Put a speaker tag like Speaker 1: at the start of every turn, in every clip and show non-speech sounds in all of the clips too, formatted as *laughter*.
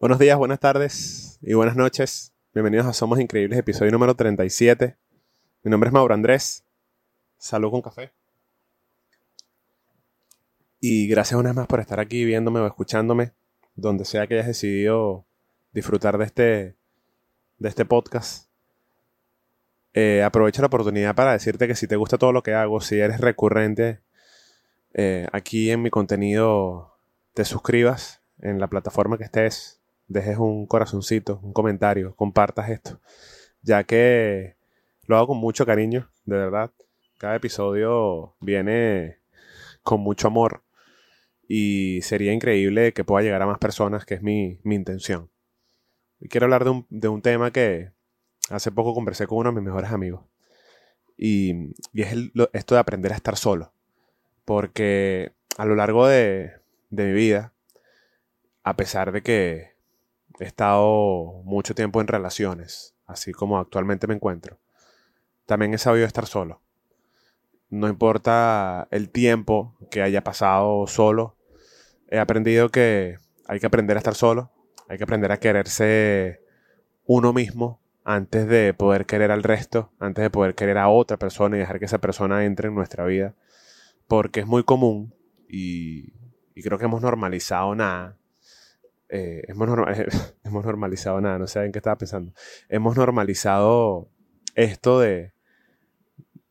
Speaker 1: Buenos días, buenas tardes y buenas noches. Bienvenidos a Somos Increíbles, episodio número 37. Mi nombre es Mauro Andrés. Salud con café. Y gracias una vez más por estar aquí viéndome o escuchándome, donde sea que hayas decidido disfrutar de este, de este podcast. Eh, aprovecho la oportunidad para decirte que si te gusta todo lo que hago, si eres recurrente eh, aquí en mi contenido, te suscribas en la plataforma que estés, dejes un corazoncito, un comentario, compartas esto, ya que lo hago con mucho cariño, de verdad. Cada episodio viene con mucho amor y sería increíble que pueda llegar a más personas, que es mi, intención. Y quiero hablar de un, de un, tema que hace poco conversé con uno de mis mejores amigos. Y, y es esto de aprender a estar solo. Porque a lo largo de, de mi vida, a pesar de que he estado mucho tiempo en relaciones, así como actualmente me encuentro, también he sabido estar solo. No importa el tiempo que haya pasado solo, he aprendido que hay que aprender a estar solo, hay que aprender a quererse uno mismo antes de poder querer al resto, antes de poder querer a otra persona y dejar que esa persona entre en nuestra vida. Porque es muy común y, creo que hemos normalizado nada. Eh, hemos, *laughs* hemos, normalizado nada, no sé en qué estaba pensando. Hemos normalizado esto de,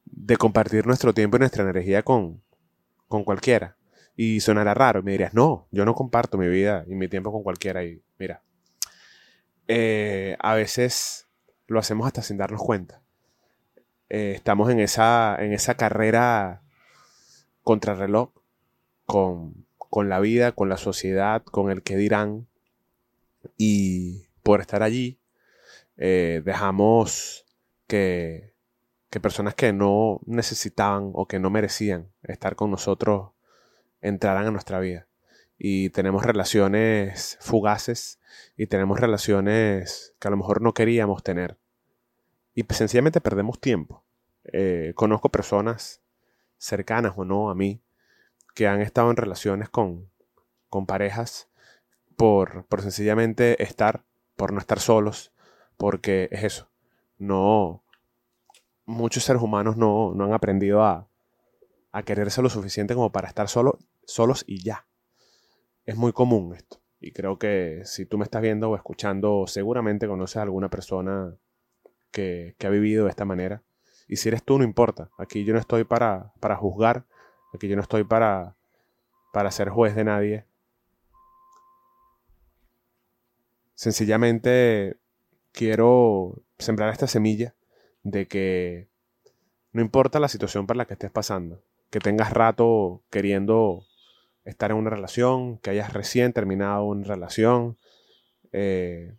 Speaker 1: de compartir nuestro tiempo y nuestra energía con, con cualquiera. Y sonará raro, me dirías, no, yo no comparto mi vida y mi tiempo con cualquiera. Y mira, eh, a veces lo hacemos hasta sin darnos cuenta. Eh, estamos en esa, en esa carrera contrarreloj con, con la vida, con la sociedad, con el que dirán. Y por estar allí, eh, dejamos que, que personas que no necesitaban o que no merecían estar con nosotros entrarán a nuestra vida. Y tenemos relaciones fugaces y tenemos relaciones que a lo mejor no queríamos tener. Y sencillamente perdemos tiempo. Eh, conozco personas cercanas o no a mí que han estado en relaciones con, con parejas por, por sencillamente estar, por no estar solos, porque es eso. No, muchos seres humanos no, no han aprendido a, a quererse lo suficiente como para estar solo, solos y ya. Es muy común esto. Y creo que si tú me estás viendo o escuchando, seguramente conoces a alguna persona que, ha vivido de esta manera. Y si eres tú, no importa. Aquí yo no estoy para, para juzgar. Aquí yo no estoy para, para ser juez de nadie. Sencillamente quiero sembrar esta semilla de que no importa la situación por la que estés pasando, que tengas rato queriendo estar en una relación, que hayas recién terminado una relación, eh,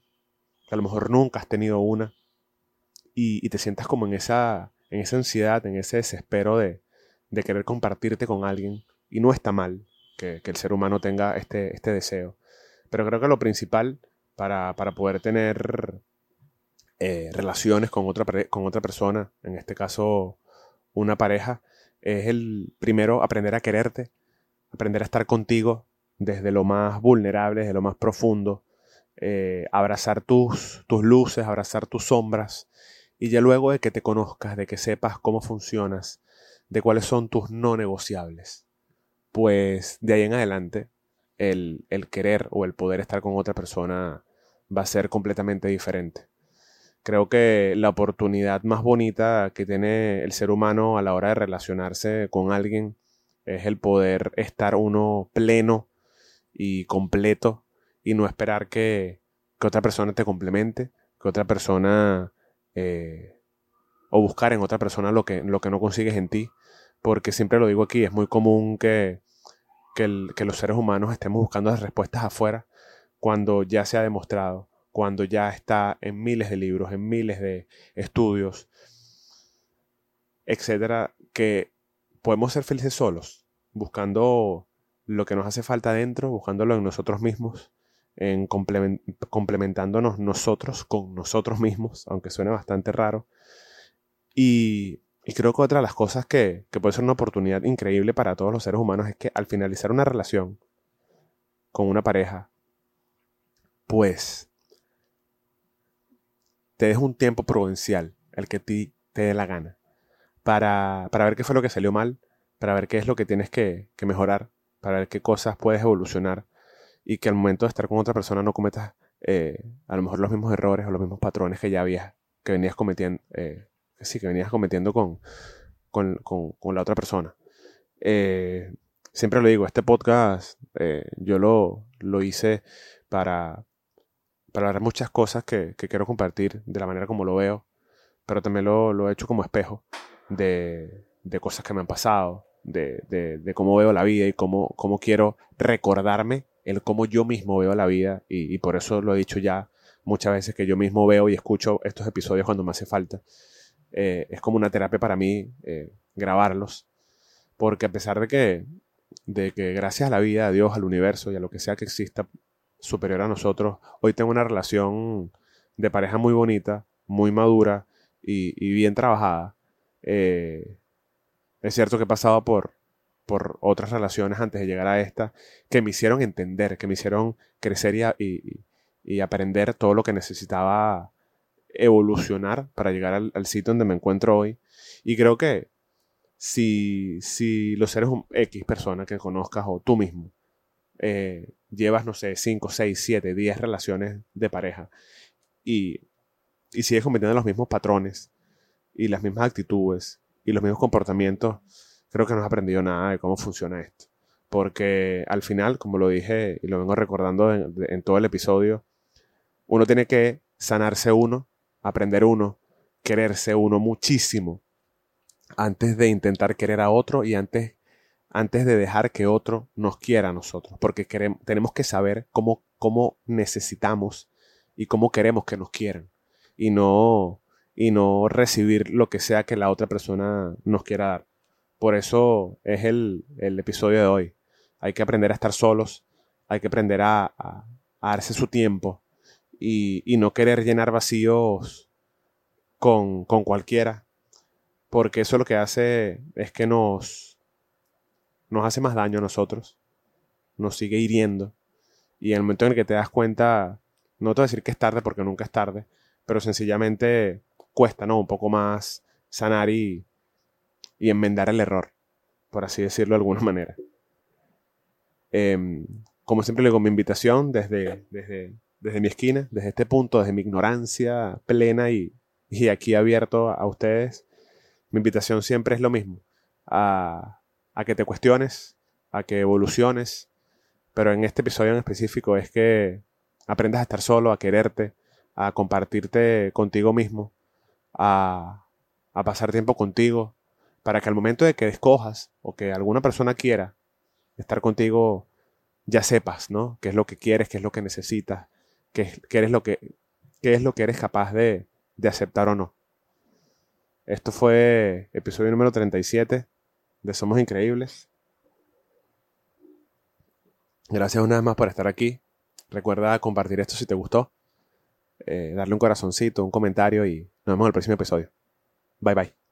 Speaker 1: que a lo mejor nunca has tenido una, y, te sientas como en esa, en esa ansiedad, en ese desespero de, querer compartirte con alguien, y no está mal que, el ser humano tenga este, este, deseo. Pero creo que lo principal para, poder tener eh, relaciones con otra, con otra persona, en este caso una pareja, es el primero aprender a quererte, aprender a estar contigo desde lo más vulnerable, desde lo más profundo, eh, abrazar tus, tus luces, abrazar tus sombras, y ya luego de que te conozcas, de que sepas cómo funcionas, de cuáles son tus no negociables, pues de ahí en adelante el, el querer o el poder estar con otra persona va a ser completamente diferente. Creo que la oportunidad más bonita que tiene el ser humano a la hora de relacionarse con alguien es el poder estar uno pleno y completo y no esperar que, otra persona te complemente, que otra persona eh, o buscar en otra persona lo que, lo que no consigues en ti, porque siempre lo digo aquí, es muy común que, que los seres humanos estemos buscando las respuestas afuera cuando ya se ha demostrado cuando ya está en miles de libros, en miles de estudios, etcétera, que podemos ser felices solos, buscando lo que nos hace falta dentro, buscándolo en nosotros mismos, en complementándonos nosotros con nosotros mismos, aunque suene bastante raro. Y, creo que otra de las cosas que, que puede ser una oportunidad increíble para todos los seres humanos es que al finalizar una relación con una pareja, pues te des un tiempo prudencial, el que ti te dé la gana, para, para ver qué fue lo que salió mal, para ver qué es lo que tienes que, que mejorar, para ver qué cosas puedes evolucionar y que al momento de estar con otra persona no cometas eh, a lo mejor los mismos errores o los mismos patrones que ya habías, que venías cometiendo, eh, sí, que venías cometiendo con, con, con, la otra persona. Eh, siempre lo digo, este podcast yo lo, lo hice para, para hablar muchas cosas que, que, quiero compartir de la manera como lo veo, pero también lo, lo he hecho como espejo de, de, cosas que me han pasado, de, de, de, cómo veo la vida y cómo, cómo quiero recordarme el cómo yo mismo veo la vida y, por eso lo he dicho ya muchas veces que yo mismo veo y escucho estos episodios cuando me hace falta. Eh, es como una terapia para mí eh, grabarlos, porque a pesar de que, de que gracias a la vida, a Dios, al universo y a lo que sea que exista superior a nosotros, hoy tengo una relación de pareja muy bonita, muy madura y, bien trabajada. Eh, es cierto que he pasado por, por otras relaciones antes de llegar a esta que me hicieron entender, que me hicieron crecer y, aprender todo lo que necesitaba evolucionar para llegar al, sitio donde me encuentro hoy. Y creo que si, si los seres X personas que conozcas o tú mismo eh, llevas, no sé, 5, 6, 7, 10 relaciones de pareja y, y sigues cometiendo los mismos patrones y las mismas actitudes y los mismos comportamientos, creo que no has aprendido nada de cómo funciona esto. Porque al final, como lo dije y lo vengo recordando en, todo el episodio, uno tiene que sanarse uno, aprender uno, quererse uno muchísimo antes de intentar querer a otro y antes, antes de dejar que otro nos quiera a nosotros. Porque queremos, tenemos que saber cómo, cómo necesitamos y cómo queremos que nos quieran. Y no, y no recibir lo que sea que la otra persona nos quiera dar. Por eso es el, episodio de hoy. Hay que aprender a estar solos, hay que aprender a, darse su tiempo y, no querer llenar vacíos con, con cualquiera, porque eso lo que hace es que nos, nos hace más daño a nosotros, nos sigue hiriendo y en el momento en el que te das cuenta, no te voy a decir que es tarde porque nunca es tarde, pero sencillamente cuesta, ¿no? Un poco más sanar y, y enmendar el error, por así decirlo de alguna *laughs* manera. Em, como siempre le digo, mi invitación desde, desde, desde, mi esquina, desde este punto, desde mi ignorancia plena y, y aquí abierto a ustedes, mi invitación siempre es lo mismo, a, a que te cuestiones, a que evoluciones, pero en este episodio en específico es que aprendas a estar solo, a quererte, a compartirte contigo mismo, a, a pasar tiempo contigo, para que al momento de que escojas o que alguna persona quiera estar contigo, ya sepas, ¿no? ¿Qué es lo que quieres, qué es lo que necesitas, qué, eres lo que, es lo que eres capaz de, de aceptar o no? Esto fue episodio número 37 de Somos Increíbles. Gracias una vez más por estar aquí. Recuerda compartir esto si te gustó. Eh, darle un corazoncito, un comentario y nos vemos en el próximo episodio. Bye bye.